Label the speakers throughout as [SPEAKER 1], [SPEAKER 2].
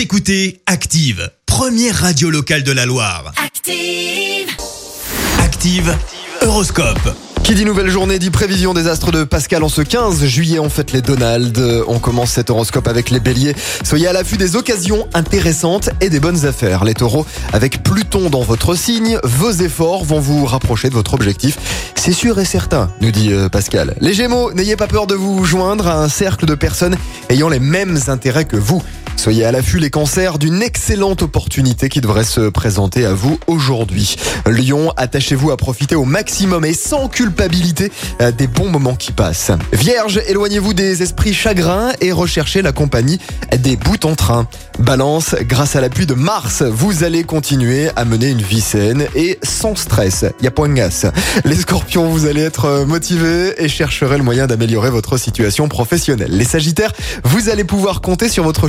[SPEAKER 1] Vous écoutez Active, première radio locale de la Loire.
[SPEAKER 2] Active.
[SPEAKER 1] Active, Horoscope.
[SPEAKER 3] Qui dit nouvelle journée dit prévision des astres de Pascal en ce 15 juillet. On fête les Donald. On commence cet horoscope avec les béliers. Soyez à l'affût des occasions intéressantes et des bonnes affaires. Les taureaux, avec Pluton dans votre signe, vos efforts vont vous rapprocher de votre objectif. C'est sûr et certain, nous dit euh, Pascal. Les gémeaux, n'ayez pas peur de vous joindre à un cercle de personnes ayant les mêmes intérêts que vous. Soyez à l'affût les cancers d'une excellente opportunité qui devrait se présenter à vous aujourd'hui. Lyon, attachez-vous à profiter au maximum et sans culpabilité euh, des bons moments qui passent. Vierge, éloignez-vous des esprits chagrins et recherchez la compagnie des bouts en train. Balance, grâce à l'appui de Mars, vous allez continuer à mener une vie saine et sans stress. Y a point de gasse. Les scorpions, vous allez être motivés et chercherez le moyen d'améliorer votre situation professionnelle. Les sagittaires, vous allez pouvoir compter sur votre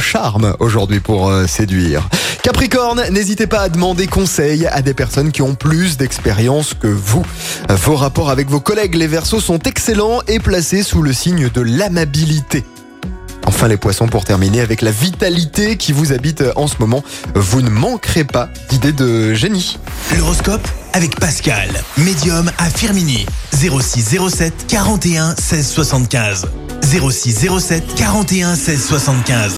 [SPEAKER 3] aujourd'hui pour euh, séduire. Capricorne, n'hésitez pas à demander conseil à des personnes qui ont plus d'expérience que vous. Vos rapports avec vos collègues les Verseaux sont excellents et placés sous le signe de l'amabilité. Enfin les poissons pour terminer avec la vitalité qui vous habite en ce moment. Vous ne manquerez pas d'idées de génie.
[SPEAKER 1] L'horoscope avec Pascal, médium à Firmini. 06 07 41 16 75. 06 07 41 16 75.